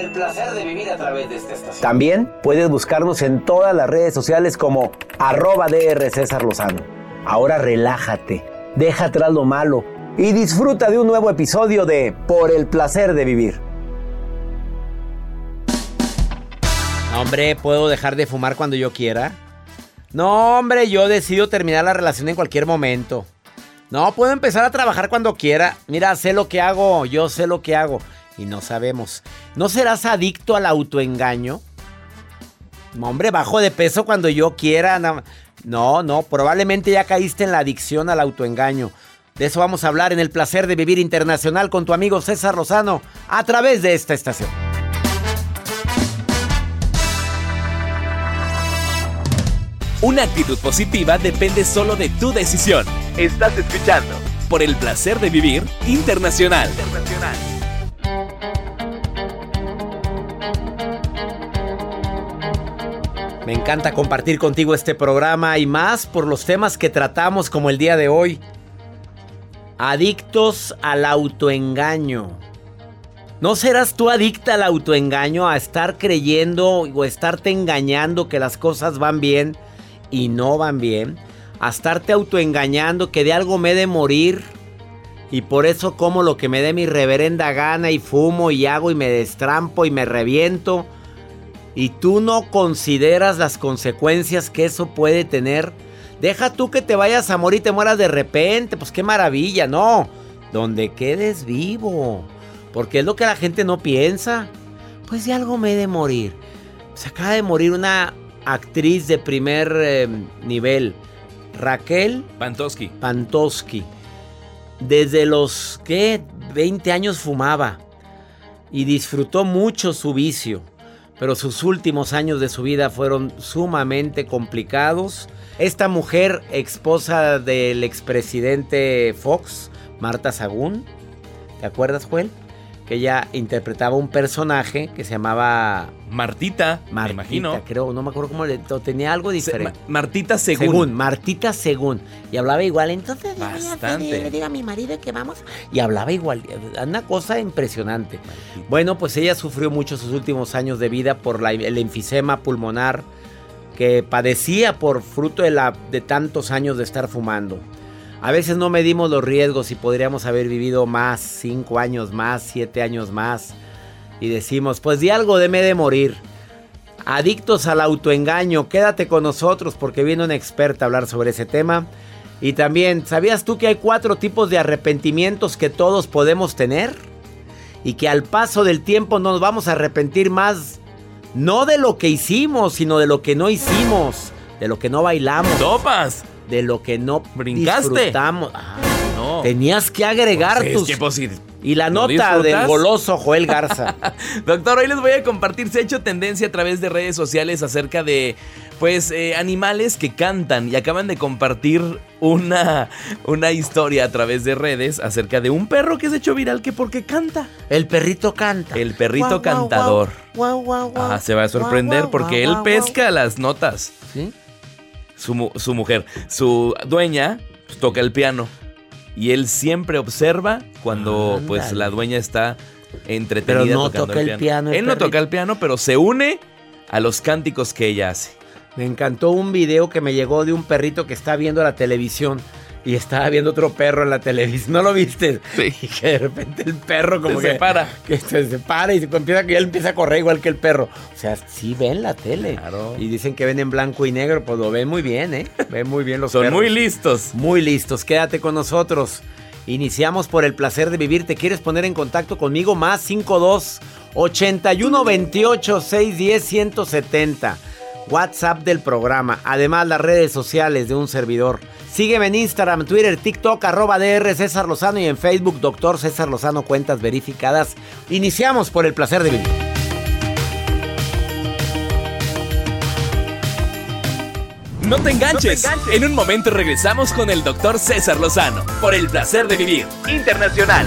El placer de vivir a través de esta estación. También puedes buscarnos en todas las redes sociales como arroba DR César Lozano. Ahora relájate, deja atrás lo malo y disfruta de un nuevo episodio de Por el placer de vivir. Hombre, ¿puedo dejar de fumar cuando yo quiera? No, hombre, yo decido terminar la relación en cualquier momento. No, puedo empezar a trabajar cuando quiera. Mira, sé lo que hago, yo sé lo que hago. Y no sabemos. ¿No serás adicto al autoengaño? Hombre, bajo de peso cuando yo quiera. No, no, probablemente ya caíste en la adicción al autoengaño. De eso vamos a hablar en el placer de vivir internacional con tu amigo César Lozano a través de esta estación. Una actitud positiva depende solo de tu decisión. Estás escuchando por el placer de vivir internacional. Me encanta compartir contigo este programa y más por los temas que tratamos como el día de hoy. Adictos al autoengaño. ¿No serás tú adicta al autoengaño, a estar creyendo o estarte engañando que las cosas van bien y no van bien? A estarte autoengañando que de algo me he de morir y por eso como lo que me dé mi reverenda gana y fumo y hago y me destrampo y me reviento y tú no consideras las consecuencias que eso puede tener, deja tú que te vayas a morir y te mueras de repente, pues qué maravilla, no, donde quedes vivo, porque es lo que la gente no piensa, pues de algo me he de morir. Se acaba de morir una actriz de primer eh, nivel, Raquel Pantosky. Pantosky. Desde los, ¿qué? 20 años fumaba y disfrutó mucho su vicio pero sus últimos años de su vida fueron sumamente complicados. Esta mujer, esposa del expresidente Fox, Marta Sagún, ¿te acuerdas, Joel? Que ella interpretaba un personaje que se llamaba Martita, Martita, me imagino. creo, no me acuerdo cómo le tenía algo diferente. Ma- Martita Según. Según, Martita Según. Y hablaba igual. Entonces, Bastante. pedir, le digo a mi marido que vamos. Y hablaba igual. Una cosa impresionante. Bueno, pues ella sufrió mucho sus últimos años de vida por la- el enfisema pulmonar que padecía por fruto de, la, de tantos años de estar fumando. A veces no medimos los riesgos y podríamos haber vivido más, cinco años más, siete años más. Y decimos, pues di algo de me de morir. Adictos al autoengaño, quédate con nosotros porque viene una experta a hablar sobre ese tema. Y también, ¿sabías tú que hay cuatro tipos de arrepentimientos que todos podemos tener? Y que al paso del tiempo nos vamos a arrepentir más, no de lo que hicimos, sino de lo que no hicimos, de lo que no bailamos, ¡Topas! De lo que no ¿Brincaste? disfrutamos. Ah, No. tenías que agregar Pues es tus... si- y la ¿no nota del goloso Joel Garza. Doctor, hoy les voy a compartir, se ha hecho tendencia a través de redes sociales acerca de, pues, eh, animales que cantan y acaban de compartir una, una historia a través de redes acerca de un perro que se ha hecho viral que porque canta. El perrito canta. El perrito Guau, cantador. guau, guau, guau, Ah, se va a sorprender porque él pesca las notas. ¿Sí? Su, su mujer, su dueña pues, toca el piano. Y él siempre observa cuando pues la dueña está entretenida Pero no tocando toca el piano el Él no toca el piano, pero se une a los cánticos que ella hace. Me encantó un video que me llegó de un perrito que está viendo la televisión y estaba viendo otro perro en la televisión. ¿No lo viste? Sí. Y que de repente el perro como Se que separa. Que se separa y se empieza, que él empieza a correr igual que el perro. O sea, sí ven la tele. Claro. Y dicen que ven en blanco y negro, pues lo ven muy bien, ¿eh? Ven muy bien los Son perros. muy listos. Muy listos, quédate con nosotros. Iniciamos por el placer de vivir. ¿Te quieres poner en contacto conmigo? Más 52 81 28 610 170. WhatsApp del programa. Además, las redes sociales de un servidor. Sígueme en Instagram, Twitter, TikTok, arroba DR César Lozano y en Facebook, Doctor César Lozano, cuentas verificadas. Iniciamos por el placer de vivir. No te enganches. En un momento regresamos con el doctor César Lozano por el placer de vivir internacional.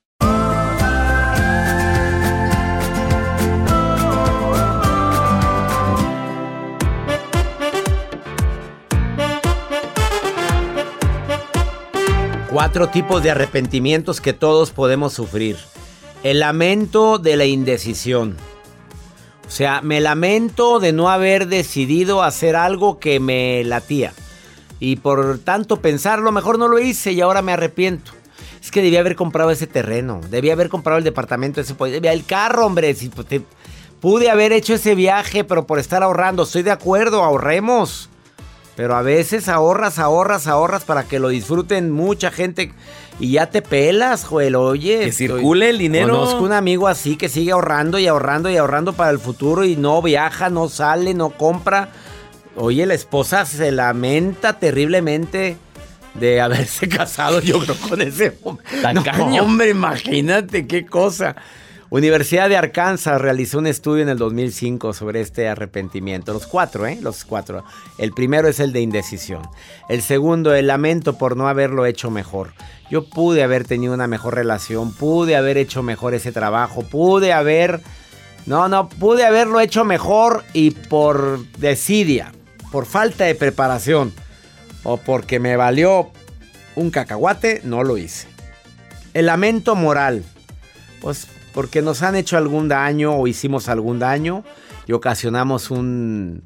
Cuatro tipos de arrepentimientos que todos podemos sufrir. El lamento de la indecisión. O sea, me lamento de no haber decidido hacer algo que me latía. Y por tanto pensarlo, mejor no lo hice y ahora me arrepiento. Es que debía haber comprado ese terreno. Debía haber comprado el departamento ese. debía- El carro, hombre. Si, pude haber hecho ese viaje, pero por estar ahorrando. Estoy de acuerdo, ahorremos. Pero a veces ahorras, ahorras, ahorras para que lo disfruten mucha gente y ya te pelas, Joel. Oye, Que estoy- circule el dinero. Conozco un amigo así que sigue ahorrando y ahorrando y ahorrando para el futuro y no viaja, no sale, no compra. Oye, la esposa se lamenta terriblemente de haberse casado, yo creo, con ese hombre. Tacaño. hombre, imagínate qué cosa. Universidad de Arkansas realizó un estudio en el 2005 sobre este arrepentimiento. Los cuatro, ¿eh? Los cuatro. El primero es el de indecisión. El segundo, el lamento por no haberlo hecho mejor. Yo pude haber tenido una mejor relación, pude haber hecho mejor ese trabajo, pude haber... No, no, pude haberlo hecho mejor y por desidia, por falta de preparación o porque me valió un cacahuate, no lo hice. El lamento moral. Pues porque nos han hecho algún daño o hicimos algún daño y ocasionamos un,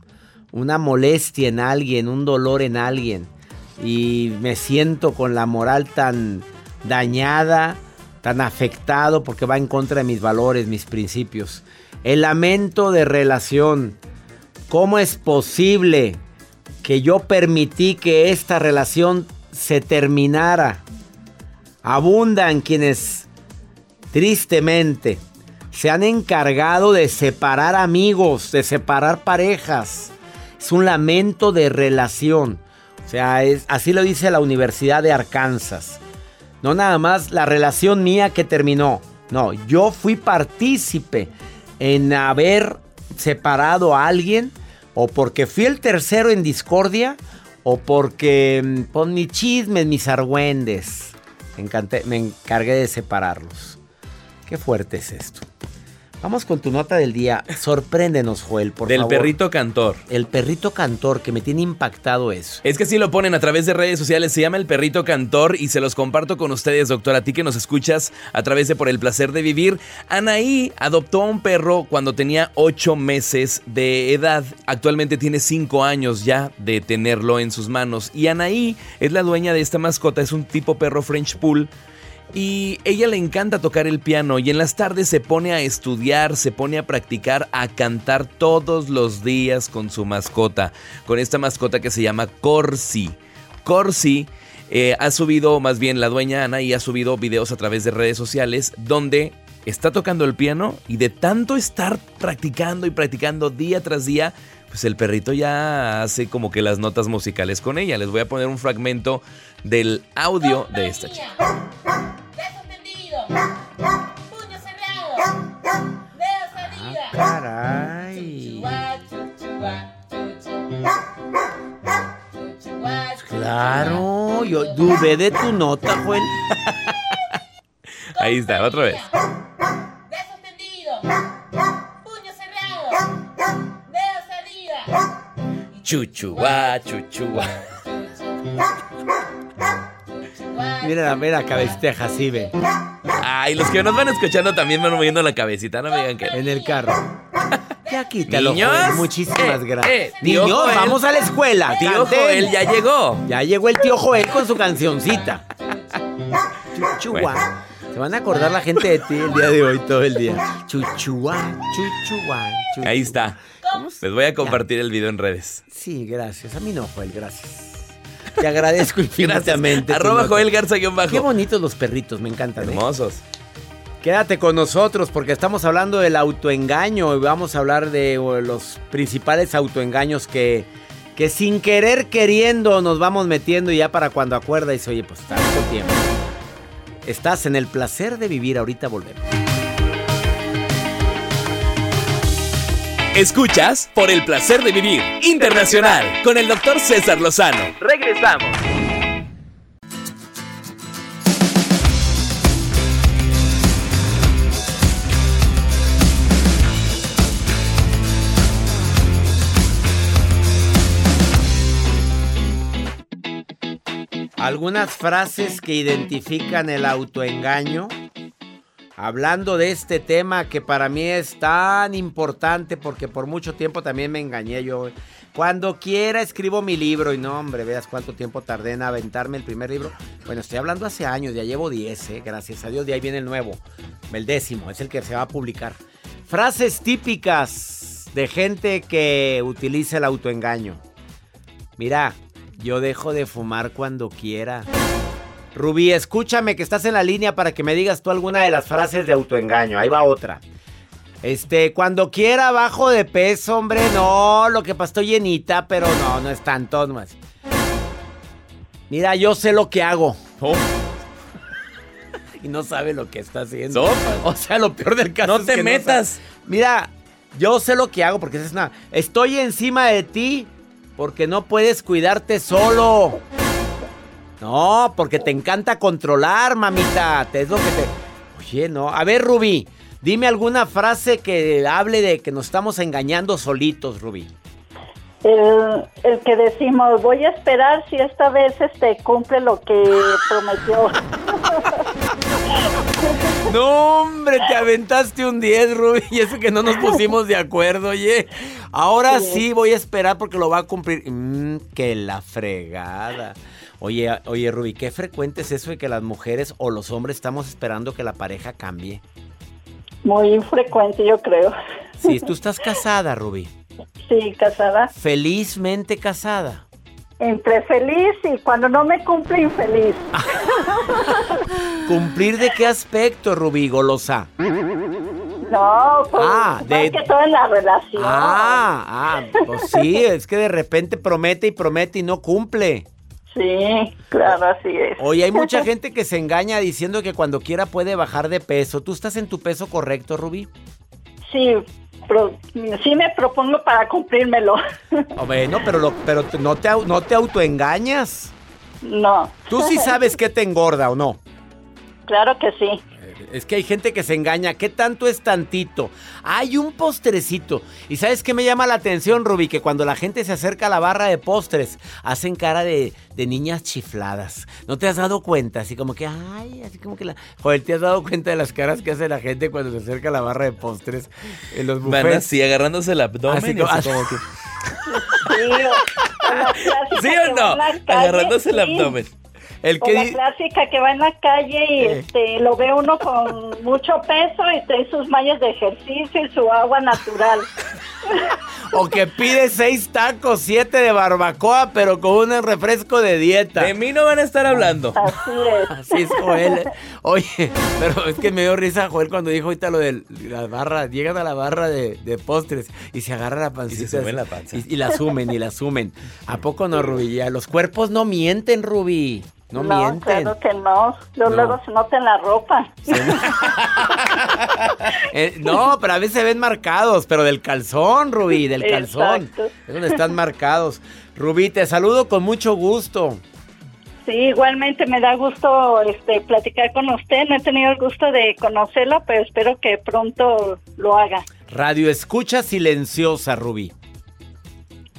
una molestia en alguien, un dolor en alguien. Y me siento con la moral tan dañada, tan afectado porque va en contra de mis valores, mis principios. El lamento de relación. ¿Cómo es posible que yo permití que esta relación se terminara? Abundan quienes tristemente se han encargado de separar amigos, de separar parejas. Es un lamento de relación. O sea, es, así lo dice la Universidad de Arkansas. No nada más la relación mía que terminó. No, yo fui partícipe en haber separado a alguien O porque fui el tercero en discordia, o porque mm, pon mis chismes, mis argüendes. Me, encargué de separarlos. Qué fuerte es esto. Vamos con tu nota del día. Sorpréndenos, Joel, por Del favor. perrito cantor. El perrito cantor, que me tiene impactado eso. Es que sí lo ponen a través de redes sociales, se llama El Perrito Cantor y se los comparto con ustedes, doctor, a ti que nos escuchas a través de Por el Placer de Vivir. Anaí adoptó a un perro cuando tenía 8 meses de edad, actualmente tiene 5 años ya de tenerlo en sus manos y Anaí es la dueña de esta mascota, es un tipo perro French Pool. Y ella le encanta tocar el piano y en las tardes se pone a estudiar, se pone a practicar, a cantar todos los días con su mascota, con esta mascota que se llama Corsi. Corsi eh, ha subido, más bien la dueña Ana, y ha subido videos a través de redes sociales donde está tocando el piano y de tanto estar practicando y practicando día tras día, pues el perrito ya hace como que las notas musicales con ella. Les voy a poner un fragmento del audio de esta chica. Beso tendido. Puño cerrado. Dedos arriba. Caray. Chuchuá, chuchuá, chuchuá. Chuchuá, Claro, yo dudé de tu nota, Joel. Ahí está, otra vez. Chuchuá, chuchuá. Mira, mira, cabesteja, así ve. Ay, los que nos van escuchando también van moviendo la cabecita, no me digan que. En el carro. Ya quítalo, Niños, Joel. Muchísimas eh, gracias. eh, Niños, Joel. vamos a la escuela. Tío. Joel ya llegó. Ya llegó el tío Joel con su cancioncita. Chuchuá. Bueno. Se van a acordar la gente de ti el día de hoy, todo el día. Chuchuá, chuchuá, chuchuá. Ahí está. Les voy a compartir el video en redes. Sí, gracias. A mí no, Joel, gracias. Te agradezco infinitamente. Arroba. Joel Garza bajo. Qué bonitos los perritos, me encantan. ¿eh? Hermosos. Quédate con nosotros porque estamos hablando del autoengaño y vamos a hablar de los principales autoengaños que, que sin querer queriendo nos vamos metiendo y ya para cuando acuerda y dice, oye, pues tanto tiempo. Estás en el placer de vivir, ahorita volvemos. Escuchas por el placer de vivir internacional con el doctor César Lozano. Regresamos. Algunas frases que identifican el autoengaño. Hablando de este tema que para mí es tan importante porque por mucho tiempo también me engañé yo. Cuando quiera escribo mi libro y no, hombre, veas cuánto tiempo tardé en aventarme el primer libro. Bueno, estoy hablando hace años, ya llevo 10, eh, gracias a Dios, de ahí viene el nuevo, el décimo, es el que se va a publicar. Frases típicas de gente que utiliza el autoengaño. Mira, yo dejo de fumar cuando quiera. Rubí, escúchame que estás en la línea para que me digas tú alguna de las frases de autoengaño. Ahí va otra. Este, cuando quiera bajo de peso, hombre, no, lo que pasa estoy llenita, pero no, no es tanto más. Mira, yo sé lo que hago. y no sabe lo que está haciendo. O sea, lo peor del caso No es te que metas. Mira, yo sé lo que hago porque es una. Estoy encima de ti porque no puedes cuidarte solo. No, porque te encanta controlar, mamita. Te es lo que te. Oye, no. A ver, Rubí, dime alguna frase que hable de que nos estamos engañando solitos, Rubí. El, el que decimos, voy a esperar si esta vez este cumple lo que prometió. No, hombre, te aventaste un 10, Rubí, y eso que no nos pusimos de acuerdo, oye. Ahora sí voy a esperar porque lo va a cumplir. Mmm, que la fregada. Oye, oye, Rubí, qué frecuente es eso de que las mujeres o los hombres estamos esperando que la pareja cambie. Muy frecuente, yo creo. Si tú estás casada, Rubí, Sí, casada. felizmente casada. Entre feliz y cuando no me cumple, infeliz. ¿Cumplir de qué aspecto, Rubí, golosa? No, pues, Ah, de- que todo en la relación. Ah, ah, pues sí, es que de repente promete y promete y no cumple. Sí, claro, así es. Oye, hay mucha gente que se engaña diciendo que cuando quiera puede bajar de peso. ¿Tú estás en tu peso correcto, Rubí? Sí, pro- sí me propongo para cumplírmelo. Oh, Bueno, pero, lo- pero no, te, no te autoengañas. no. Tú sí sabes qué te engorda o no. Claro que sí. Es que hay gente que se engaña. ¿Qué tanto es tantito? Hay un postrecito. ¿Y sabes qué me llama la atención, Ruby? Que cuando la gente se acerca a la barra de postres, hacen cara de, de niñas chifladas. ¿No te has dado cuenta? Así como que, ay, así como que la... Joder, ¿te has dado cuenta de las caras que hace la gente cuando se acerca a la barra de postres en los Van buffets? así agarrándose el abdomen. Así y como- así como que- Sí, o- o la clásica ¿Sí que o va no? Agarrándose el sí. abdomen. El O la clásica que va en la calle y Eh. este lo ve uno con mucho peso y trae sus mallas de ejercicio y su agua natural. O que pide seis tacos, siete de barbacoa, pero con un refresco de dieta. De mí no van a estar hablando. Así es. Así es, Joel. Oye, pero es que me dio risa, Joel, cuando dijo ahorita lo de la barra. Llegan a la barra de, de postres y se agarra la pancita. Y se suben la panza. Y, y la sumen, y la sumen. ¿A poco no, Rubí? Ya, Los cuerpos no mienten, Rubí. No, mienten. claro que no. Luego, No. luego se nota en la ropa. Eh, no, pero a veces se ven marcados, pero del calzón, Rubí, del calzón. Exacto. Es donde están marcados. Rubí, te saludo con mucho gusto. Sí, igualmente me da gusto este platicar con usted. No he tenido el gusto de conocerlo, pero espero que pronto lo haga. Radio escucha silenciosa, Rubí.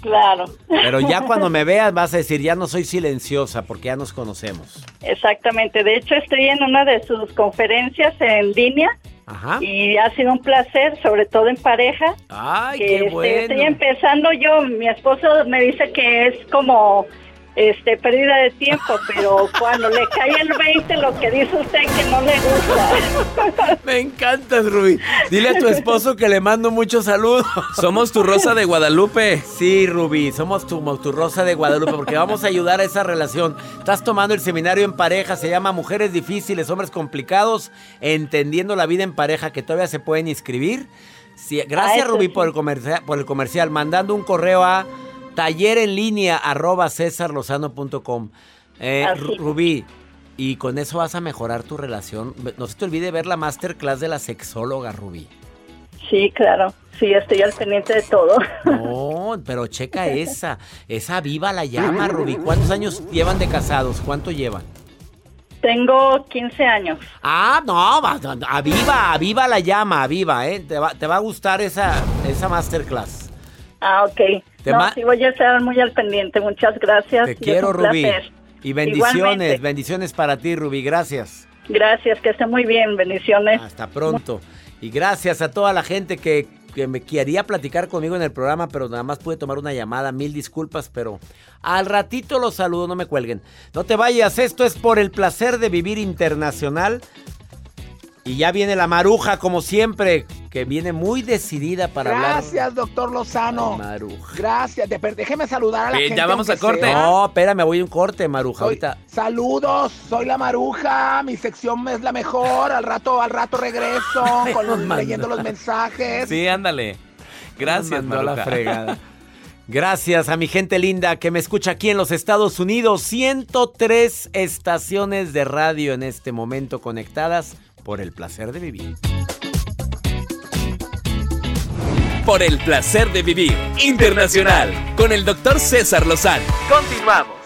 Claro. Pero ya cuando me veas vas a decir, ya no soy silenciosa porque ya nos conocemos. Exactamente. De hecho, estoy en una de sus conferencias en línea Ajá. y ha sido un placer, sobre todo en pareja. Ay, que, qué este, bueno. Estoy empezando yo, mi esposo me dice que es como este pérdida de tiempo, pero cuando le cae el 20 lo que dice usted que no le gusta. Me encantas, Rubí. Dile a tu esposo que le mando muchos saludos. Somos tu rosa de Guadalupe. Sí, Rubí, somos tu, tu rosa de Guadalupe porque vamos a ayudar a esa relación. Estás tomando el seminario en pareja, se llama Mujeres Difíciles, Hombres Complicados, entendiendo la vida en pareja que todavía se pueden inscribir. Sí, gracias, Rubí, por el, comercial, por el comercial, mandando un correo a taller en línea arroba cesarlozano.com. Eh. Ru- Rubí, y con eso vas a mejorar tu relación. No se te olvide ver la masterclass de la sexóloga, Rubí. Sí, claro. Sí, estoy al pendiente de todo. No, pero checa esa. Esa viva la llama, Rubí. ¿Cuántos años llevan de casados? ¿Cuánto llevan? Tengo 15 años. Ah, no, va- no, no, aviva, aviva la llama, aviva, ¿eh? Te va, te va a gustar esa, esa masterclass. Ah, ok. Te no, sí, voy a estar muy al pendiente. Muchas gracias. Te y quiero, Rubí. placer. Y bendiciones, Igualmente. bendiciones para ti, Rubí. Gracias. Gracias, que esté muy bien. Bendiciones. Hasta pronto. Y gracias a toda la gente que, que me quería platicar conmigo en el programa, pero nada más pude tomar una llamada. Mil disculpas, pero al ratito los saludo, no me cuelguen. No te vayas, esto es por el placer de vivir internacional. Y ya viene la maruja, como siempre, que viene muy decidida para Gracias, doctor Lozano. hablar. Maruja. Gracias. De- déjeme saludar a la Eh, ya vamos a corte. sea. No, espérame, voy a un corte, Maruja. Soy- Ahorita. Saludos, soy la Maruja, mi sección es la mejor, al rato, al rato regreso con los- Manda. leyendo los mensajes. Sí, ándale. Gracias, Mandó a la Maruja. fregada. Gracias a mi gente linda que me escucha aquí en los Estados Unidos. 103 estaciones de radio en este momento conectadas por el placer de vivir. Por el placer de vivir internacional con el doctor César Lozano. Continuamos.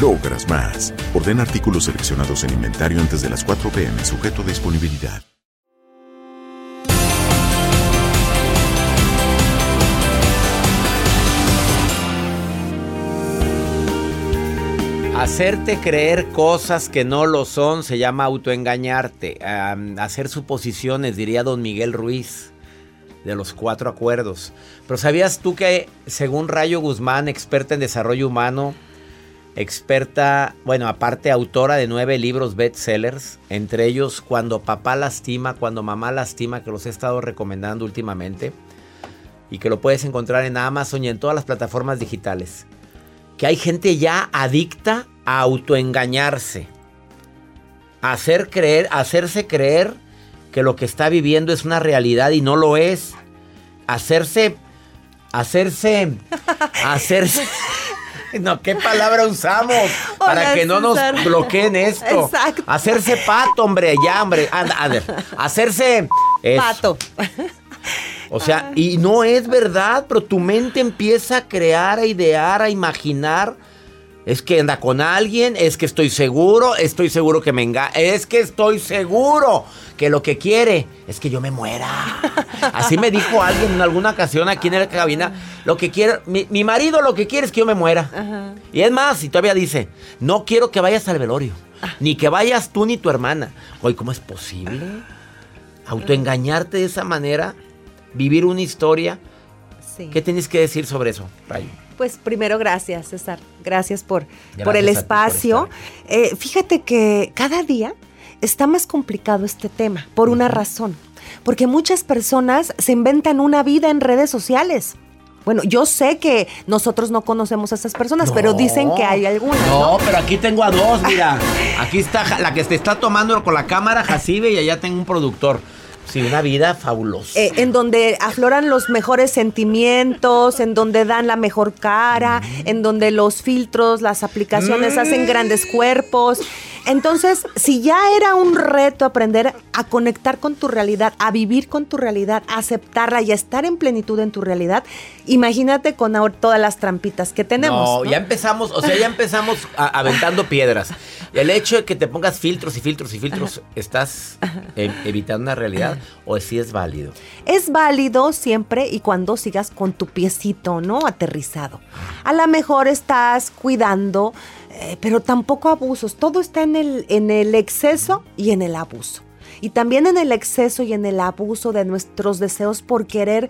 logras más. Orden artículos seleccionados en inventario antes de las 4 pm, sujeto a disponibilidad. Hacerte creer cosas que no lo son se llama autoengañarte. Hacer suposiciones, diría don Miguel Ruiz, de los cuatro acuerdos. Pero ¿sabías tú que, según Rayo Guzmán, experta en desarrollo humano, experta, bueno, aparte autora de nueve libros bestsellers, entre ellos Cuando papá lastima, Cuando mamá lastima, que los he estado recomendando últimamente, y que lo puedes encontrar en Amazon y en todas las plataformas digitales? que hay gente ya adicta a autoengañarse. A hacer creer, hacerse creer que lo que está viviendo es una realidad y no lo es. Hacerse, hacerse, hacerse. No, ¿qué palabra usamos? Para Hola, que no nos bloqueen esto. Exacto. Hacerse pato, hombre, ya, hombre. Anda, a ver, hacerse. Pato. O sea, y no es verdad, pero tu mente empieza a crear, a idear, a imaginar. Es que anda con alguien, es que estoy seguro, estoy seguro que me engaña, es que estoy seguro que lo que quiere es que yo me muera. Así me dijo alguien en alguna ocasión aquí en la cabina, lo que quiere, mi, mi marido lo que quiere es que yo me muera. Ajá. Y es más, y todavía dice, no quiero que vayas al velorio, ni que vayas tú ni tu hermana. Oye, ¿cómo es posible? Autoengañarte de esa manera, vivir una historia. Sí. ¿Qué tienes que decir sobre eso, Rayo? Pues primero gracias, César. Gracias por, Gracias por el por espacio. Eh, fíjate que cada día está más complicado este tema por una razón. Porque muchas personas se inventan una vida en redes sociales. Bueno, yo sé que nosotros no conocemos a esas personas, pero dicen que hay algunas. No, pero aquí tengo a dos, mira. Aquí está la que te está tomando con la cámara, Jacibe, y allá tengo un productor. Sí, una vida fabulosa. Eh, en donde afloran los mejores sentimientos, en donde dan la mejor cara, en donde los filtros, las aplicaciones hacen grandes cuerpos. Entonces, si ya era un reto aprender a conectar con tu realidad, a vivir con tu realidad, a aceptarla y a estar en plenitud en tu realidad, imagínate con ahora todas las trampitas que tenemos. No, ¿no? ya empezamos, o sea, ya empezamos a- aventando piedras. El hecho de que te pongas filtros y filtros y filtros, ¿estás eh, evitando una realidad o si es válido? Es válido siempre y cuando sigas con tu piecito, ¿no? Aterrizado. A lo mejor estás cuidando, eh, pero tampoco abusos. Todo está en el, en el exceso y en el abuso. Y también en el exceso y en el abuso de nuestros deseos por querer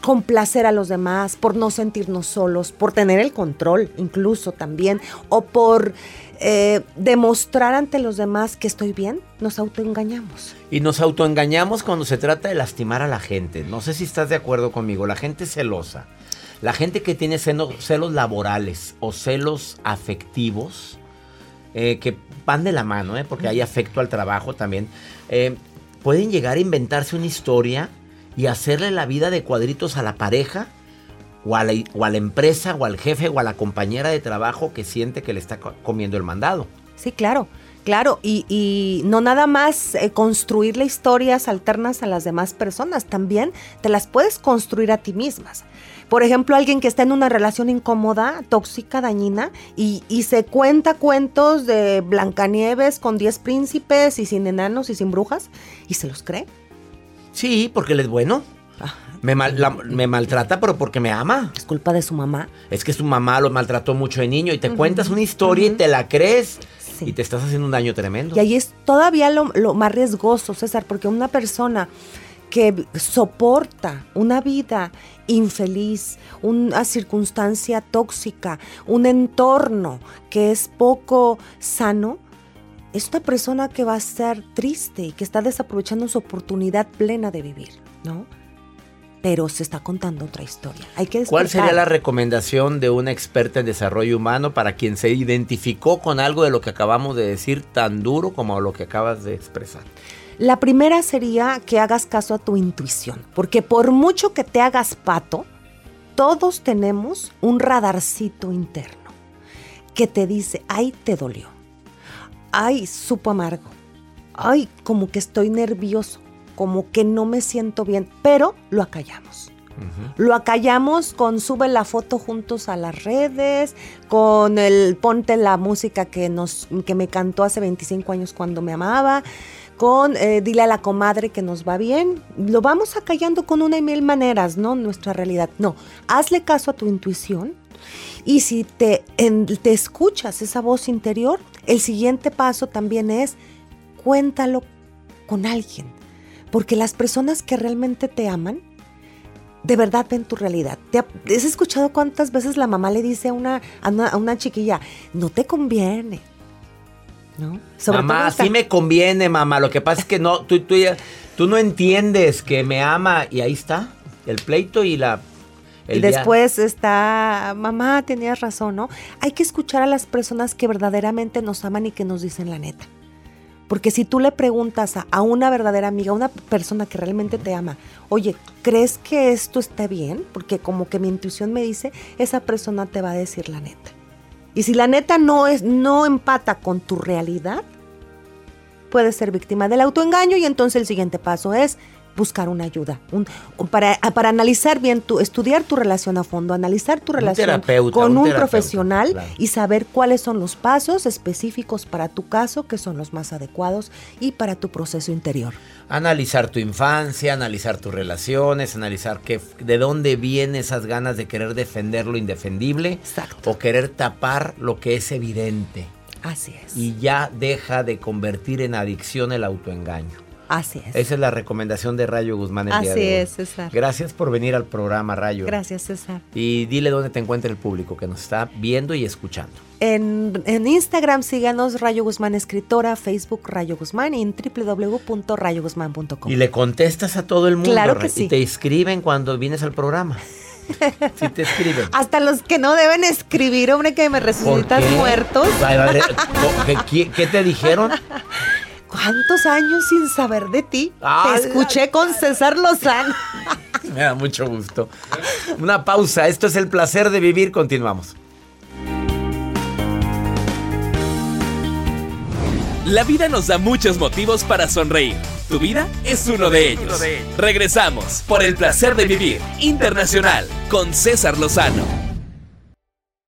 complacer a los demás, por no sentirnos solos, por tener el control incluso también, o por eh, demostrar ante los demás que estoy bien, nos autoengañamos. Y nos autoengañamos cuando se trata de lastimar a la gente. No sé si estás de acuerdo conmigo. La gente celosa, la gente que tiene seno- celos laborales o celos afectivos, eh, que van de la mano, eh, porque hay afecto al trabajo también, eh, pueden llegar a inventarse una historia y hacerle la vida de cuadritos a la pareja o a la, o a la empresa o al jefe o a la compañera de trabajo que siente que le está co- comiendo el mandado. Sí, claro, claro. Y, y no nada más eh, construirle historias alternas a las demás personas, también te las puedes construir a ti mismas. Por ejemplo, alguien que está en una relación incómoda, tóxica, dañina, y, y se cuenta cuentos de Blancanieves con 10 príncipes y sin enanos y sin brujas, y se los cree. Sí, porque él es bueno. Me, mal- la- me maltrata, pero porque me ama. Es culpa de su mamá. Es que su mamá lo maltrató mucho de niño y te cuentas una historia y te la crees Sí. y te estás haciendo un daño tremendo. Y ahí es todavía lo, lo más riesgoso, César, porque una persona que soporta una vida infeliz, una circunstancia tóxica, un entorno que es poco sano, es una persona que va a ser triste y que está desaprovechando su oportunidad plena de vivir, ¿no? Pero se está contando otra historia. Hay que ¿Cuál sería la recomendación de una experta en desarrollo humano para quien se identificó con algo de lo que acabamos de decir tan duro como lo que acabas de expresar? La primera sería que hagas caso a tu intuición, porque por mucho que te hagas pato, todos tenemos un radarcito interno que te dice, ay, te dolió, ay, supo amargo, ay, como que estoy nervioso, como que no me siento bien, pero lo acallamos. Lo acallamos con sube la foto juntos a las redes, con el ponte la música que, nos, que me cantó hace 25 años cuando me amaba, con eh, dile a la comadre que nos va bien. Lo vamos acallando con una y mil maneras, ¿no? Nuestra realidad. No, hazle caso a tu intuición y si te, te escuchas esa voz interior, el siguiente paso también es cuéntalo con alguien. Porque las personas que realmente te aman, de verdad ven tu realidad. ¿Te ha- ¿Has escuchado cuántas veces la mamá le dice a una, a una chiquilla, no te conviene? ¿No? Sobre mamá, todo esta- sí me conviene, mamá. Lo que pasa es que no, tú, tú, tú no entiendes que me ama y ahí está. El pleito y la... Y día- después está, mamá, tenías razón, ¿no? Hay que escuchar a las personas que verdaderamente nos aman y que nos dicen la neta. Porque si tú le preguntas a, a una verdadera amiga, a una persona que realmente te ama, oye, ¿crees que esto esté bien? Porque como que mi intuición me dice, esa persona te va a decir la neta. Y si la neta no es, no empata con tu realidad, puedes ser víctima del autoengaño y entonces el siguiente paso es buscar una ayuda, un- para, para analizar bien tu, estudiar tu relación a fondo, analizar tu relación con un profesional claro. y saber cuáles son los pasos específicos para tu caso, que son los más adecuados y para tu proceso interior. Analizar tu infancia, analizar tus relaciones, analizar qué, de dónde vienen esas ganas de querer defender lo indefendible o querer tapar lo que es evidente. Así es. Y ya deja de convertir en adicción el autoengaño. Así es. Esa es la recomendación de Rayo Guzmán el día Así de hoy. es, César. Gracias por venir al programa, Rayo. Gracias, César. Y dile dónde te encuentra el público que nos está viendo y escuchando. En, en Instagram síganos Rayo Guzmán Escritora, Facebook Rayo Guzmán y en www.rayoguzmán.com. Y le contestas a todo el mundo. Claro que sí. Y te escriben cuando vienes al programa. sí te escriben. Hasta los que no deben escribir, hombre, que me ¿Por resucitas muertos. Ay, madre, ¿qué- ¿Qué, qué te dijeron? ¿Cuántos años sin saber de ti? Ah, Te escuché con César Lozano. Me da mucho gusto. Una pausa. Esto es el placer de vivir. Continuamos. La vida nos da muchos motivos para sonreír. Tu vida es uno de ellos. Regresamos por el placer de vivir internacional con César Lozano.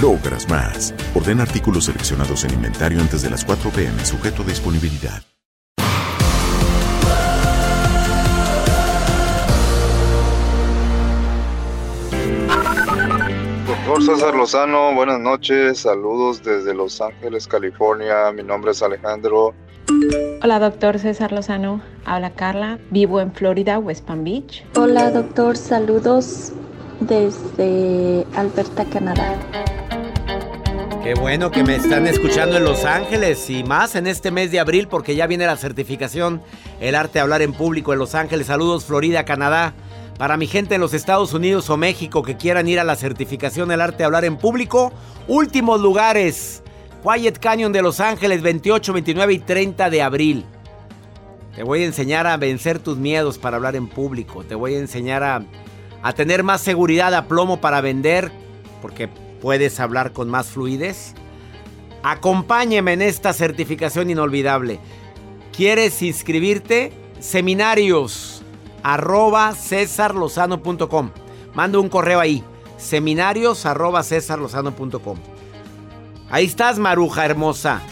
logras más. Ordena artículos seleccionados en inventario antes de las 4 pm, sujeto a disponibilidad. Doctor César Lozano, buenas noches, saludos desde Los Ángeles, California. Mi nombre es Alejandro. Hola, doctor César Lozano. Habla Carla. Vivo en Florida, West Palm Beach. Hola doctor, saludos desde Alberta, Canadá. Qué bueno que me están escuchando en Los Ángeles y más en este mes de abril porque ya viene la certificación El arte de hablar en público en Los Ángeles. Saludos Florida, Canadá. Para mi gente en los Estados Unidos o México que quieran ir a la certificación El arte de hablar en público, últimos lugares. Quiet Canyon de Los Ángeles, 28, 29 y 30 de abril. Te voy a enseñar a vencer tus miedos para hablar en público. Te voy a enseñar a, a tener más seguridad a plomo para vender, porque puedes hablar con más fluidez. Acompáñeme en esta certificación inolvidable. ¿Quieres inscribirte? Seminarios arroba cesarlozano.com. Manda un correo ahí. Seminarios arroba cesarlozano.com. Ahí estás, maruja hermosa.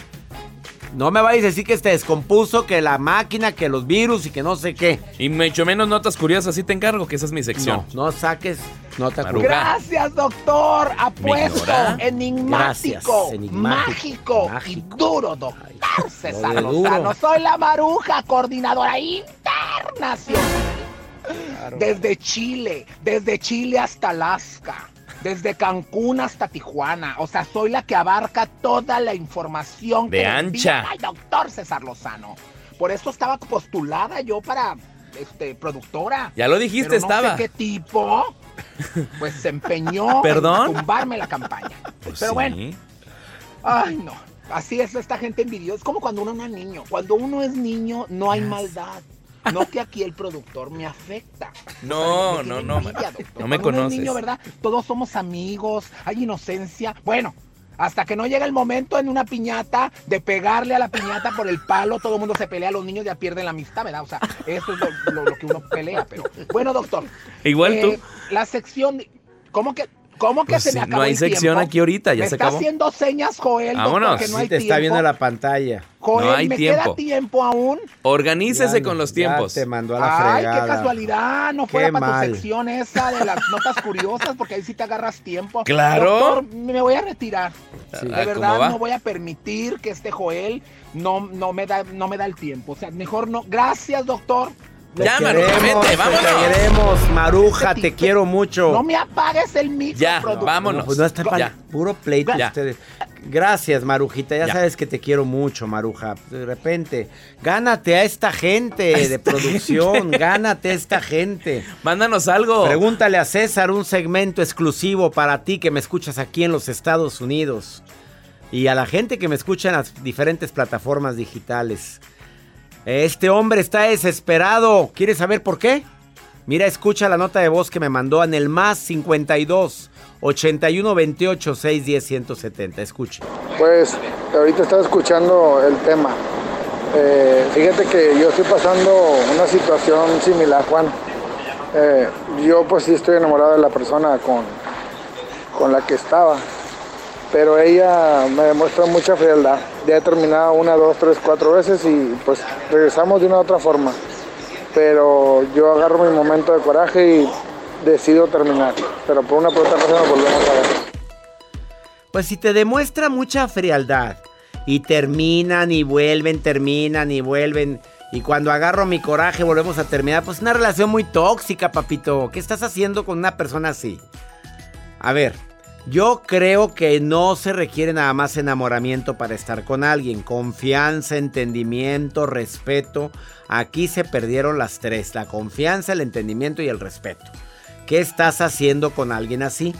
No me vayas a decir que se descompuso, que la máquina, que los virus y que no sé qué. Y mucho menos notas curiosas, así te encargo, que esa es mi sección. No, no saques nota curiosa. Gracias, doctor. Apuesto, enigmático, Gracias, enigmático, mágico, y duro, doctor César Lo de duro. Lozano. Soy la maruja, coordinadora internacional. Desde Chile, desde Chile hasta Alaska, desde Cancún hasta Tijuana. O sea, soy la que abarca toda la información De que ancha. al doctor César Lozano. Por eso estaba postulada yo para este, productora. Ya lo dijiste, Pero no estaba. sé qué tipo, pues se empeñó ¿Perdón? en tumbarme la campaña. Pues Pero sí. bueno, ay no. Así es esta gente envidiosa. Es como cuando uno no es niño. Cuando uno es niño, no hay maldad. No que aquí el productor me afecta. No, O sea, me no, no, envidia, man. doctor. No me Cuando conoces. niño, ¿verdad? Todos somos amigos, hay inocencia. Bueno, hasta que no llega el momento en una piñata de pegarle a la piñata por el palo, todo el mundo se pelea, los niños ya pierden la amistad, ¿verdad? O sea, eso es lo, lo- lo que uno pelea. Pero bueno, doctor. Igual eh, tú. La sección. de- ¿Cómo que, cómo que Pues se sí, me acabó no hay el sección tiempo? aquí ahorita, ya me se está acabó. haciendo señas, Joel. doctor, Vámonos. que no Sí hay te está viendo la pantalla. Joel, No hay ¿me tiempo. queda tiempo aún? Organícese Ya con los ya tiempos. te mandó a la Ay, fregada. qué casualidad, no fuera Qué para mal. tu sección esa de las notas curiosas, porque ahí sí te agarras tiempo. Claro. Doctor, me voy a retirar. Sí. De Ah, ¿cómo verdad, va? no voy a permitir que este Joel no, no, me da, no me da el tiempo. O sea, mejor no. Gracias, doctor. Te Ya, Maruja, vete, te vámonos. queremos, Maruja, te quiero mucho. No me apagues el micro, Ya, vámonos. No, pues no está para Ya. puro pleito Ya. ustedes. Gracias, Marujita. Ya, Ya. sabes que te quiero mucho, Maruja. De repente, gánate a esta gente de producción. Gánate a esta gente. Mándanos algo. Pregúntale a César un segmento exclusivo para ti que me escuchas aquí en los Estados Unidos. Y a la gente que me escucha en las diferentes plataformas digitales. Este hombre está desesperado. ¿Quieres saber por qué? Mira, escucha la nota de voz que me mandó en el más 52 81 28 610 170. Escuche. Pues ahorita estaba escuchando el tema. Eh, fíjate que yo estoy pasando una situación similar, Juan. Eh, yo pues sí estoy enamorado de la persona con, con la que estaba, pero ella me demuestra mucha frialdad. Ya he terminado una, dos, tres, cuatro veces y pues regresamos de una u otra forma. Pero yo agarro mi momento de coraje y decido terminar. Pero por una por otra cosa nos volvemos a ver. Pues si te demuestra mucha frialdad y terminan y vuelven, terminan y vuelven. Y cuando agarro mi coraje volvemos a terminar. Pues una relación muy tóxica, papito. ¿Qué estás haciendo con una persona así? A ver, yo creo que no se requiere nada más enamoramiento para estar con alguien. Confianza, entendimiento, respeto. Aquí se perdieron las tres. La confianza, el entendimiento y el respeto. ¿Qué estás haciendo con alguien así?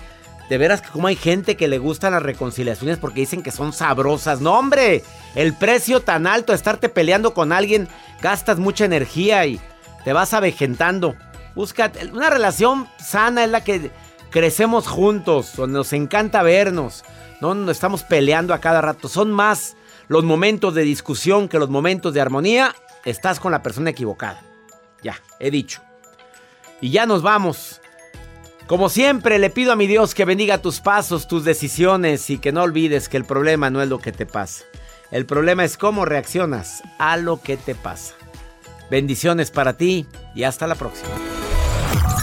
De veras que como hay gente que le gustan las reconciliaciones porque dicen que son sabrosas. No, hombre, el precio tan alto estarte peleando con alguien, gastas mucha energía y te vas avejentando. Busca una relación sana es la que crecemos juntos, nos encanta vernos, no nos estamos peleando a cada rato. Son más los momentos de discusión que los momentos de armonía. Estás con la persona equivocada. Ya, he dicho. Y ya nos vamos. Como siempre, le pido a mi Dios que bendiga tus pasos, tus decisiones y que no olvides que el problema no es lo que te pasa. El problema es cómo reaccionas a lo que te pasa. Bendiciones para ti y hasta la próxima.